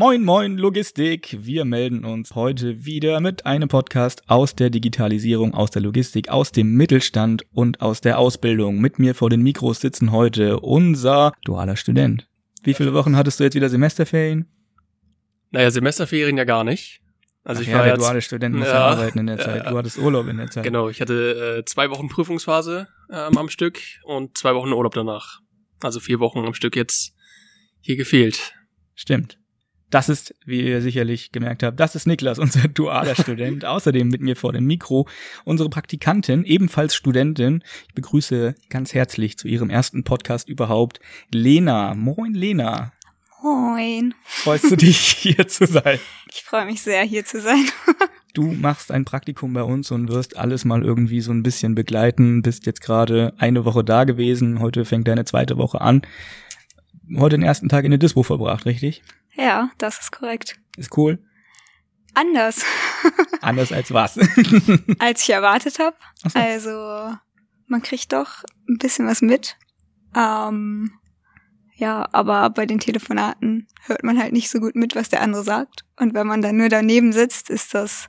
Moin, moin, Logistik. Wir melden uns heute wieder mit einem Podcast aus der Digitalisierung, aus der Logistik, aus dem Mittelstand und aus der Ausbildung. Mit mir vor den Mikros sitzen heute unser dualer Student. Wie viele Wochen hattest du jetzt wieder Semesterferien? Naja, Semesterferien ja gar nicht. Also Ach ich ja, war der jetzt, duale Student muss ja, arbeiten in der Zeit. Du hattest Urlaub in der Zeit. Genau, ich hatte äh, zwei Wochen Prüfungsphase ähm, am Stück und zwei Wochen Urlaub danach. Also vier Wochen am Stück jetzt hier gefehlt. Stimmt. Das ist, wie ihr sicherlich gemerkt habt, das ist Niklas, unser dualer Student. Außerdem mit mir vor dem Mikro unsere Praktikantin, ebenfalls Studentin. Ich begrüße ganz herzlich zu ihrem ersten Podcast überhaupt Lena. Moin, Lena. Moin. Freust du dich, hier zu sein? Ich freue mich sehr, hier zu sein. du machst ein Praktikum bei uns und wirst alles mal irgendwie so ein bisschen begleiten. Bist jetzt gerade eine Woche da gewesen. Heute fängt deine zweite Woche an. Heute den ersten Tag in der Dispo verbracht, richtig? Ja, das ist korrekt. Ist cool. Anders. Anders als was? als ich erwartet habe. So. Also man kriegt doch ein bisschen was mit. Ähm, ja, aber bei den Telefonaten hört man halt nicht so gut mit, was der andere sagt. Und wenn man dann nur daneben sitzt, ist das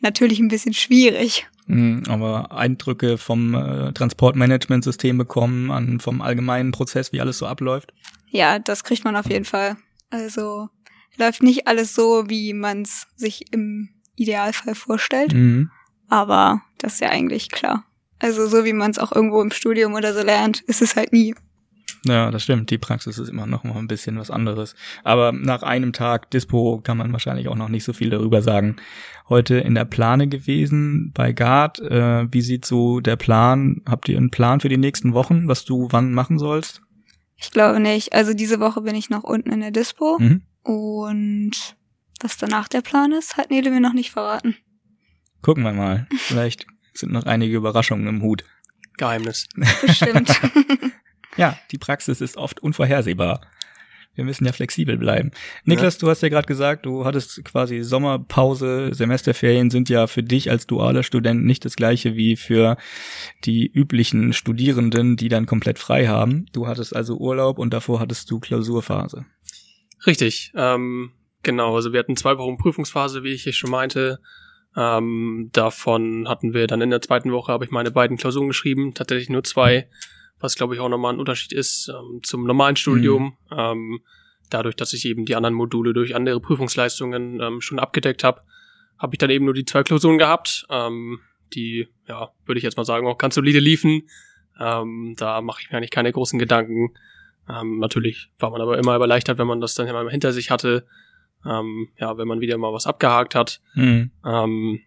natürlich ein bisschen schwierig. Mhm, aber Eindrücke vom äh, Transportmanagementsystem bekommen, an, vom allgemeinen Prozess, wie alles so abläuft? Ja, das kriegt man auf jeden Fall. Also läuft nicht alles so, wie man es sich im Idealfall vorstellt. Mhm. Aber das ist ja eigentlich klar. Also so wie man es auch irgendwo im Studium oder so lernt, ist es halt nie. Ja, das stimmt. Die Praxis ist immer noch mal ein bisschen was anderes. Aber nach einem Tag Dispo kann man wahrscheinlich auch noch nicht so viel darüber sagen. Heute in der Plane gewesen bei Gard. Äh, wie sieht so der Plan? Habt ihr einen Plan für die nächsten Wochen, was du wann machen sollst? Ich glaube nicht. Also diese Woche bin ich noch unten in der Dispo. Mhm. Und was danach der Plan ist, hat Nele mir noch nicht verraten. Gucken wir mal. Vielleicht sind noch einige Überraschungen im Hut. Geheimnis. Bestimmt. ja, die Praxis ist oft unvorhersehbar. Wir müssen ja flexibel bleiben. Niklas, ja. du hast ja gerade gesagt, du hattest quasi Sommerpause, Semesterferien sind ja für dich als dualer Student nicht das gleiche wie für die üblichen Studierenden, die dann komplett frei haben. Du hattest also Urlaub und davor hattest du Klausurphase. Richtig, ähm, genau. Also wir hatten zwei Wochen Prüfungsphase, wie ich hier schon meinte. Ähm, davon hatten wir dann in der zweiten Woche, habe ich meine beiden Klausuren geschrieben, tatsächlich nur zwei was glaube ich auch nochmal ein Unterschied ist ähm, zum normalen Studium. Mhm. Ähm, dadurch, dass ich eben die anderen Module durch andere Prüfungsleistungen ähm, schon abgedeckt habe, habe ich dann eben nur die zwei Klausuren gehabt, ähm, die, ja, würde ich jetzt mal sagen, auch ganz solide liefen. Ähm, da mache ich mir eigentlich keine großen Gedanken. Ähm, natürlich war man aber immer erleichtert, wenn man das dann immer hinter sich hatte. Ähm, ja, wenn man wieder mal was abgehakt hat. Mhm. Ähm,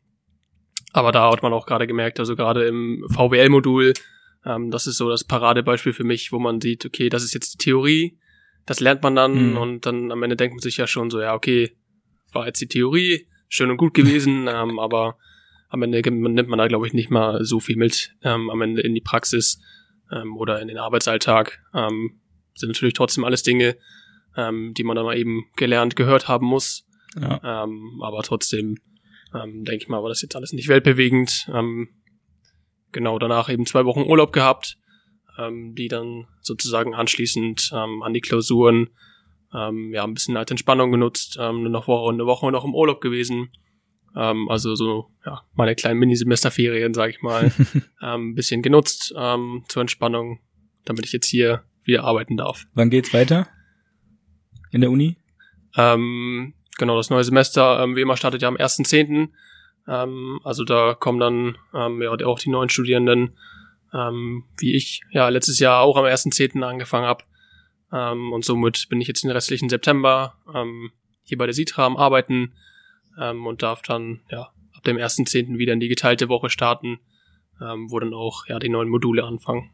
aber da hat man auch gerade gemerkt, also gerade im VWL-Modul, ähm, das ist so das Paradebeispiel für mich, wo man sieht, okay, das ist jetzt die Theorie, das lernt man dann mhm. und dann am Ende denkt man sich ja schon so, ja, okay, war jetzt die Theorie, schön und gut gewesen, ähm, aber am Ende nimmt man da, glaube ich, nicht mal so viel mit ähm, am Ende in die Praxis ähm, oder in den Arbeitsalltag. Ähm, sind natürlich trotzdem alles Dinge, ähm, die man dann mal eben gelernt, gehört haben muss. Ja. Ähm, aber trotzdem ähm, denke ich mal, war das jetzt alles nicht weltbewegend. Ähm, genau danach eben zwei Wochen Urlaub gehabt, ähm, die dann sozusagen anschließend ähm, an die Klausuren ähm, ja ein bisschen als Entspannung genutzt, ähm, eine Woche, eine Woche noch im Urlaub gewesen. Ähm, also so ja meine kleinen Mini-Semesterferien, sag ich mal, ähm, ein bisschen genutzt ähm, zur Entspannung, damit ich jetzt hier wieder arbeiten darf. Wann geht's weiter? In der Uni? Ähm, genau, das neue Semester, ähm, wie immer, startet ja am 1.10. Ähm, also da kommen dann ähm, ja auch die neuen Studierenden, ähm, wie ich ja letztes Jahr auch am 1.10. angefangen habe. Ähm, und somit bin ich jetzt den restlichen September ähm, hier bei der Sitra am Arbeiten ähm, und darf dann ja ab dem 1.10. wieder in die geteilte Woche starten, ähm, wo dann auch ja die neuen Module anfangen.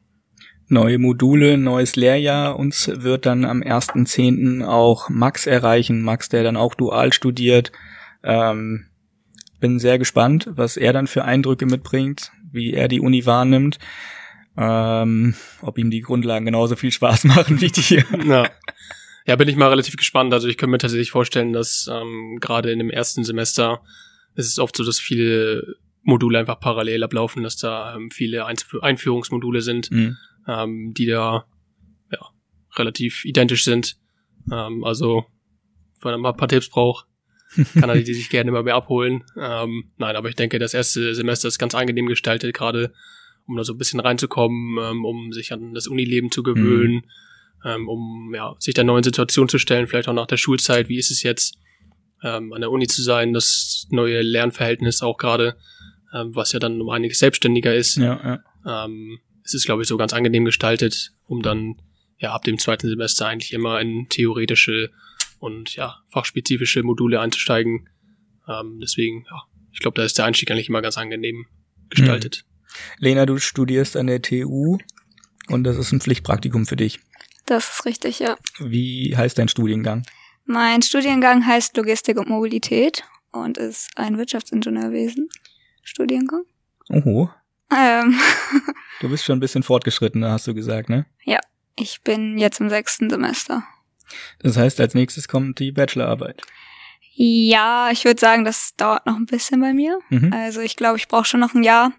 Neue Module, neues Lehrjahr. Uns wird dann am 1.10. auch Max erreichen. Max, der dann auch dual studiert. Ähm, bin sehr gespannt, was er dann für Eindrücke mitbringt, wie er die Uni wahrnimmt, ähm, ob ihm die Grundlagen genauso viel Spaß machen wie die. Ja. ja, bin ich mal relativ gespannt. Also ich könnte mir tatsächlich vorstellen, dass ähm, gerade in dem ersten Semester ist es oft so, dass viele Module einfach parallel ablaufen, dass da ähm, viele Einführungsmodule sind, mhm. ähm, die da ja, relativ identisch sind. Ähm, also wenn er mal ein paar Tipps braucht, kann er die sich gerne mal mehr abholen. Ähm, nein, aber ich denke, das erste Semester ist ganz angenehm gestaltet, gerade um da so ein bisschen reinzukommen, ähm, um sich an das Unileben zu gewöhnen, mhm. ähm, um ja, sich der neuen Situation zu stellen, vielleicht auch nach der Schulzeit, wie ist es jetzt, ähm, an der Uni zu sein, das neue Lernverhältnis auch gerade, ähm, was ja dann um einiges selbstständiger ist. Ja, ja. Ähm, es ist, glaube ich, so ganz angenehm gestaltet, um dann ja ab dem zweiten Semester eigentlich immer in theoretische und ja fachspezifische Module einzusteigen. Ähm, deswegen, ja, ich glaube, da ist der Einstieg eigentlich immer ganz angenehm gestaltet. Mhm. Lena, du studierst an der TU und das ist ein Pflichtpraktikum für dich. Das ist richtig, ja. Wie heißt dein Studiengang? Mein Studiengang heißt Logistik und Mobilität und ist ein Wirtschaftsingenieurwesen Studiengang. Oho. Ähm. du bist schon ein bisschen fortgeschritten, hast du gesagt, ne? Ja, ich bin jetzt im sechsten Semester. Das heißt, als nächstes kommt die Bachelorarbeit. Ja, ich würde sagen, das dauert noch ein bisschen bei mir. Mhm. Also ich glaube, ich brauche schon noch ein Jahr.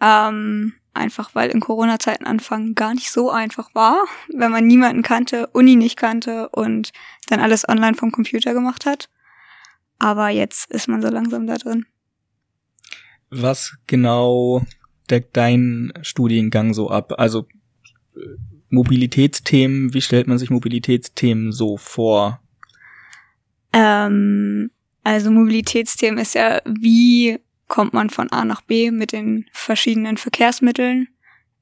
Ähm, einfach weil in Corona-Zeiten anfangen gar nicht so einfach war, wenn man niemanden kannte, Uni nicht kannte und dann alles online vom Computer gemacht hat. Aber jetzt ist man so langsam da drin. Was genau deckt dein Studiengang so ab? Also Mobilitätsthemen, wie stellt man sich Mobilitätsthemen so vor? Ähm, also Mobilitätsthemen ist ja, wie kommt man von A nach B mit den verschiedenen Verkehrsmitteln.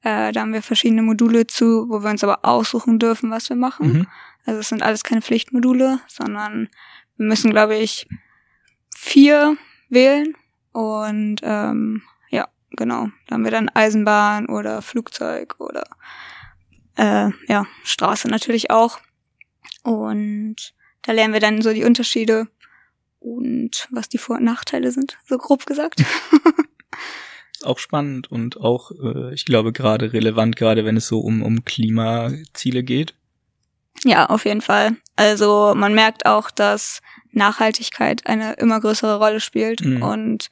Äh, da haben wir verschiedene Module zu, wo wir uns aber aussuchen dürfen, was wir machen. Mhm. Also es sind alles keine Pflichtmodule, sondern wir müssen, glaube ich, vier wählen. Und ähm, ja, genau. Da haben wir dann Eisenbahn oder Flugzeug oder äh, ja, Straße natürlich auch. Und da lernen wir dann so die Unterschiede und was die Vor- und Nachteile sind, so grob gesagt. ist auch spannend und auch, äh, ich glaube, gerade relevant, gerade wenn es so um, um Klimaziele geht. Ja, auf jeden Fall. Also man merkt auch, dass Nachhaltigkeit eine immer größere Rolle spielt mhm. und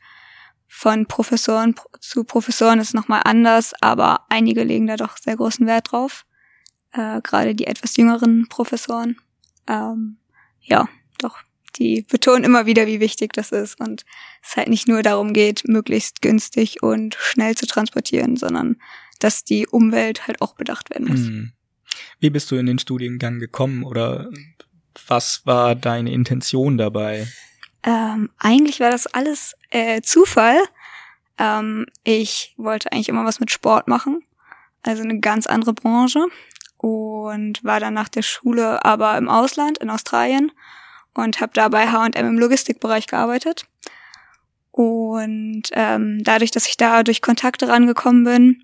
von Professoren zu Professoren ist nochmal anders, aber einige legen da doch sehr großen Wert drauf äh, gerade die etwas jüngeren Professoren. Ähm, ja, doch, die betonen immer wieder, wie wichtig das ist und es halt nicht nur darum geht, möglichst günstig und schnell zu transportieren, sondern dass die Umwelt halt auch bedacht werden muss. Hm. Wie bist du in den Studiengang gekommen oder was war deine Intention dabei? Ähm, eigentlich war das alles äh, Zufall. Ähm, ich wollte eigentlich immer was mit Sport machen, also eine ganz andere Branche und war dann nach der Schule aber im Ausland, in Australien und habe da bei H&M im Logistikbereich gearbeitet. Und ähm, dadurch, dass ich da durch Kontakte rangekommen bin,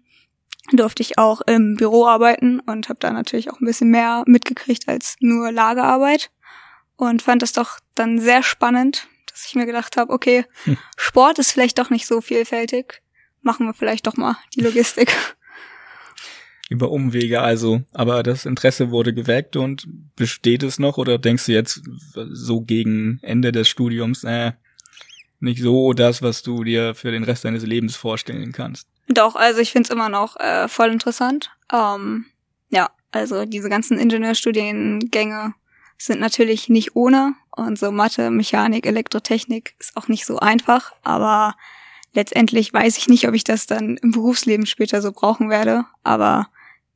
durfte ich auch im Büro arbeiten und habe da natürlich auch ein bisschen mehr mitgekriegt als nur Lagerarbeit und fand das doch dann sehr spannend, dass ich mir gedacht habe, okay, hm. Sport ist vielleicht doch nicht so vielfältig, machen wir vielleicht doch mal die Logistik. Über Umwege also. Aber das Interesse wurde geweckt und besteht es noch oder denkst du jetzt so gegen Ende des Studiums, äh, nicht so das, was du dir für den Rest deines Lebens vorstellen kannst? Doch, also ich find's immer noch äh, voll interessant. Ähm, ja, also diese ganzen Ingenieurstudiengänge sind natürlich nicht ohne und so Mathe, Mechanik, Elektrotechnik ist auch nicht so einfach, aber letztendlich weiß ich nicht, ob ich das dann im Berufsleben später so brauchen werde, aber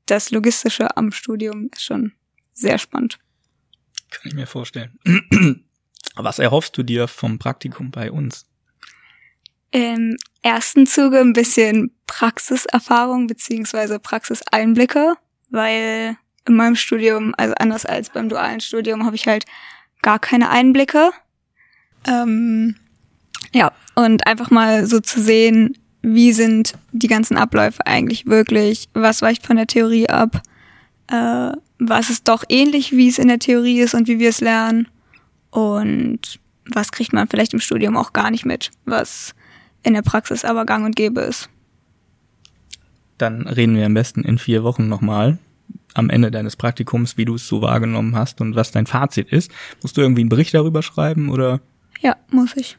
das Logistische am Studium ist schon sehr spannend. Kann ich mir vorstellen. Was erhoffst du dir vom Praktikum bei uns? Im ersten Zuge ein bisschen Praxiserfahrung beziehungsweise Praxiseinblicke, weil in meinem Studium, also anders als beim dualen Studium, habe ich halt gar keine Einblicke. Ähm, ja, und einfach mal so zu sehen, wie sind die ganzen Abläufe eigentlich wirklich, was weicht von der Theorie ab, äh, was ist doch ähnlich, wie es in der Theorie ist und wie wir es lernen und was kriegt man vielleicht im Studium auch gar nicht mit, was in der Praxis aber gang und gäbe ist. Dann reden wir am besten in vier Wochen nochmal am Ende deines Praktikums, wie du es so wahrgenommen hast und was dein Fazit ist. Musst du irgendwie einen Bericht darüber schreiben oder? Ja, muss ich.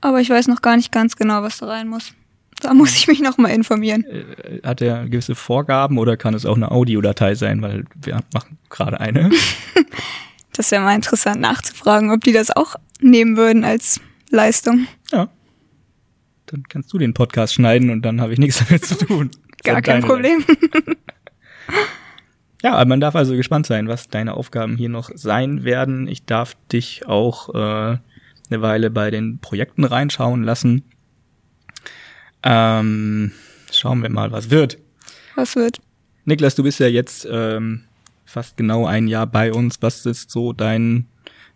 Aber ich weiß noch gar nicht ganz genau, was da rein muss. Da muss ich mich noch mal informieren. Äh, hat er gewisse Vorgaben oder kann es auch eine Audiodatei sein, weil wir machen gerade eine? Das wäre mal interessant nachzufragen, ob die das auch nehmen würden als Leistung. Ja. Dann kannst du den Podcast schneiden und dann habe ich nichts damit zu tun. Gar kein Problem. ja, man darf also gespannt sein, was deine Aufgaben hier noch sein werden. Ich darf dich auch äh, eine Weile bei den Projekten reinschauen lassen. Ähm, schauen wir mal, was wird. Was wird? Niklas, du bist ja jetzt ähm, fast genau ein Jahr bei uns. Was ist so dein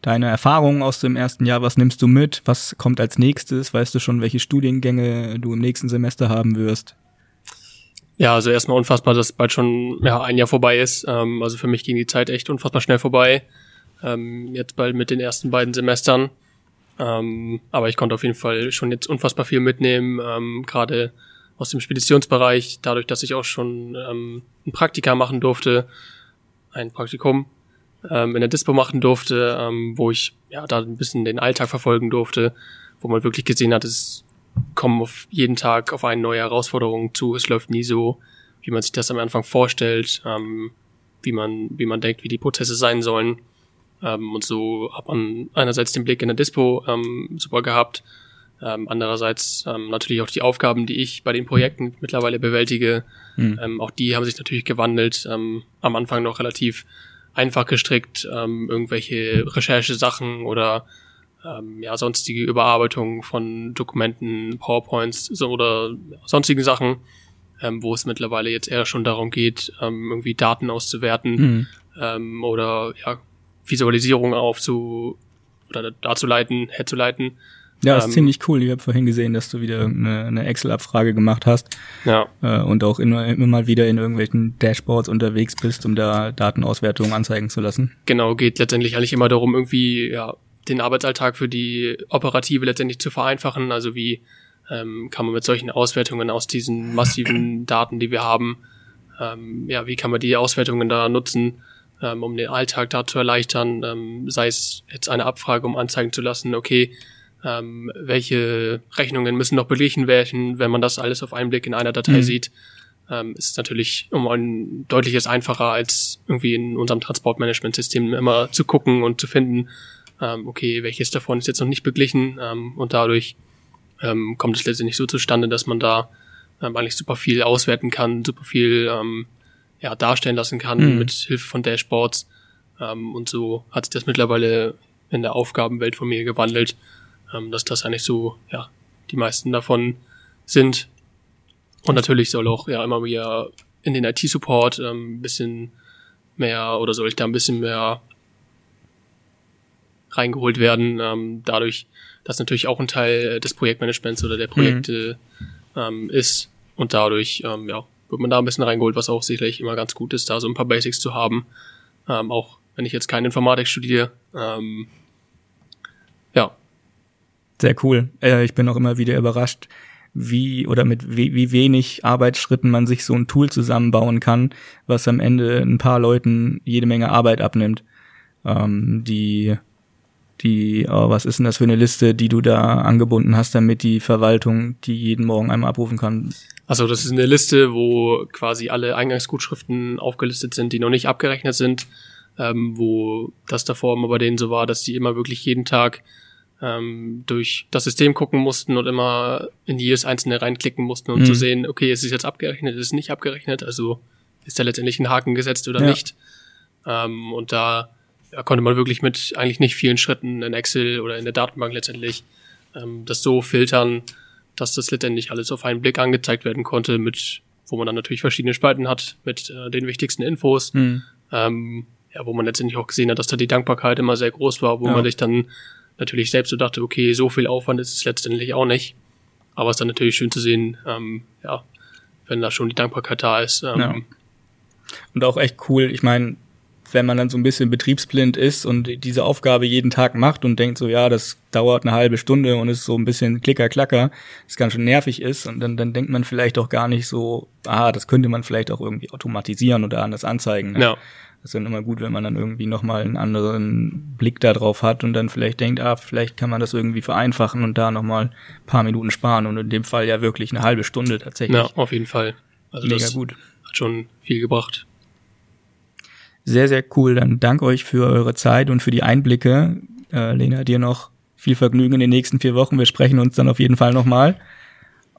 deine Erfahrungen aus dem ersten Jahr? Was nimmst du mit? Was kommt als nächstes? Weißt du schon, welche Studiengänge du im nächsten Semester haben wirst? Ja, also erstmal unfassbar, dass bald schon ja, ein Jahr vorbei ist. Ähm, also für mich ging die Zeit echt unfassbar schnell vorbei. Ähm, jetzt bald mit den ersten beiden Semestern. Ähm, aber ich konnte auf jeden Fall schon jetzt unfassbar viel mitnehmen, ähm, gerade aus dem Speditionsbereich, dadurch, dass ich auch schon ähm, ein Praktika machen durfte, ein Praktikum ähm, in der Dispo machen durfte, ähm, wo ich ja da ein bisschen den Alltag verfolgen durfte, wo man wirklich gesehen hat, es kommen auf jeden Tag auf eine neue Herausforderung zu. Es läuft nie so, wie man sich das am Anfang vorstellt, ähm, wie man wie man denkt, wie die Prozesse sein sollen. Ähm, und so hat man einerseits den Blick in der Dispo ähm, super gehabt, ähm, andererseits ähm, natürlich auch die Aufgaben, die ich bei den Projekten mittlerweile bewältige. Mhm. Ähm, auch die haben sich natürlich gewandelt. Ähm, am Anfang noch relativ einfach gestrickt, ähm, irgendwelche Recherchesachen oder ähm, ja, sonstige Überarbeitungen von Dokumenten, PowerPoints so, oder sonstigen Sachen, ähm, wo es mittlerweile jetzt eher schon darum geht, ähm, irgendwie Daten auszuwerten mhm. ähm, oder ja, Visualisierung aufzu oder dazu leiten, herzuleiten. Ja, ist ähm, ziemlich cool. Ich habe vorhin gesehen, dass du wieder eine, eine Excel-Abfrage gemacht hast. Ja. Äh, und auch immer, immer mal wieder in irgendwelchen Dashboards unterwegs bist, um da Datenauswertungen anzeigen zu lassen. Genau, geht letztendlich eigentlich immer darum, irgendwie ja, den Arbeitsalltag für die Operative letztendlich zu vereinfachen. Also wie ähm, kann man mit solchen Auswertungen aus diesen massiven Daten, die wir haben, ähm, ja, wie kann man die Auswertungen da nutzen, ähm, um den Alltag da zu erleichtern, ähm, sei es jetzt eine Abfrage, um anzeigen zu lassen, okay, ähm, welche Rechnungen müssen noch beglichen werden, wenn man das alles auf einen Blick in einer Datei mhm. sieht, ähm, ist natürlich um ein deutliches einfacher als irgendwie in unserem Transportmanagementsystem immer zu gucken und zu finden, ähm, okay, welches davon ist jetzt noch nicht beglichen ähm, und dadurch ähm, kommt es letztendlich so zustande, dass man da ähm, eigentlich super viel auswerten kann, super viel ähm, ja, darstellen lassen kann mhm. mit Hilfe von Dashboards ähm, und so hat sich das mittlerweile in der Aufgabenwelt von mir gewandelt, ähm, dass das eigentlich so, ja, die meisten davon sind. Und natürlich soll auch ja immer mehr in den IT-Support ähm, bisschen mehr oder soll ich da ein bisschen mehr reingeholt werden, ähm, dadurch, dass natürlich auch ein Teil des Projektmanagements oder der Projekte mhm. ähm, ist und dadurch ähm, ja, wird man da ein bisschen reingeholt, was auch sicherlich immer ganz gut ist, da so ein paar Basics zu haben, ähm, auch wenn ich jetzt keine Informatik studiere. Ähm, ja, sehr cool. Äh, ich bin auch immer wieder überrascht, wie oder mit wie, wie wenig Arbeitsschritten man sich so ein Tool zusammenbauen kann, was am Ende ein paar Leuten jede Menge Arbeit abnimmt. Ähm, die die, oh, was ist denn das für eine Liste, die du da angebunden hast, damit die Verwaltung die jeden Morgen einmal abrufen kann? Also das ist eine Liste, wo quasi alle Eingangsgutschriften aufgelistet sind, die noch nicht abgerechnet sind, ähm, wo das davor immer bei denen so war, dass die immer wirklich jeden Tag ähm, durch das System gucken mussten und immer in jedes einzelne reinklicken mussten, um mhm. zu sehen, okay, ist es jetzt abgerechnet, ist es nicht abgerechnet, also ist da letztendlich ein Haken gesetzt oder ja. nicht. Ähm, und da ja, konnte man wirklich mit eigentlich nicht vielen Schritten in Excel oder in der Datenbank letztendlich ähm, das so filtern, dass das letztendlich alles auf einen Blick angezeigt werden konnte, mit wo man dann natürlich verschiedene Spalten hat mit äh, den wichtigsten Infos, mhm. ähm, ja, wo man letztendlich auch gesehen hat, dass da die Dankbarkeit immer sehr groß war, wo ja. man sich dann natürlich selbst so dachte, okay, so viel Aufwand ist es letztendlich auch nicht. Aber es ist dann natürlich schön zu sehen, ähm, ja, wenn da schon die Dankbarkeit da ist. Ähm, ja. Und auch echt cool, ich meine, wenn man dann so ein bisschen betriebsblind ist und diese Aufgabe jeden Tag macht und denkt so, ja, das dauert eine halbe Stunde und ist so ein bisschen klicker-klacker, das ganz schön nervig ist und dann, dann denkt man vielleicht auch gar nicht so, ah, das könnte man vielleicht auch irgendwie automatisieren oder anders anzeigen. Ne? Ja. Das ist dann immer gut, wenn man dann irgendwie nochmal einen anderen Blick da drauf hat und dann vielleicht denkt, ah, vielleicht kann man das irgendwie vereinfachen und da nochmal ein paar Minuten sparen und in dem Fall ja wirklich eine halbe Stunde tatsächlich. Ja, auf jeden Fall. Also Mega gut. Hat schon viel gebracht. Sehr, sehr cool. Dann danke euch für eure Zeit und für die Einblicke. Äh, Lena, dir noch viel Vergnügen in den nächsten vier Wochen. Wir sprechen uns dann auf jeden Fall nochmal.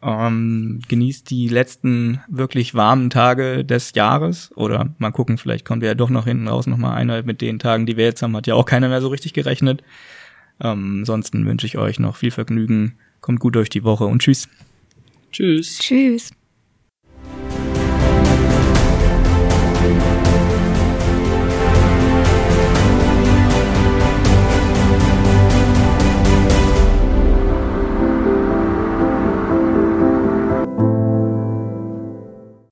Ähm, genießt die letzten wirklich warmen Tage des Jahres oder mal gucken, vielleicht kommt ja doch noch hinten raus nochmal einer mit den Tagen, die wir jetzt haben, hat ja auch keiner mehr so richtig gerechnet. Ähm, ansonsten wünsche ich euch noch viel Vergnügen, kommt gut durch die Woche und tschüss. Tschüss. Tschüss.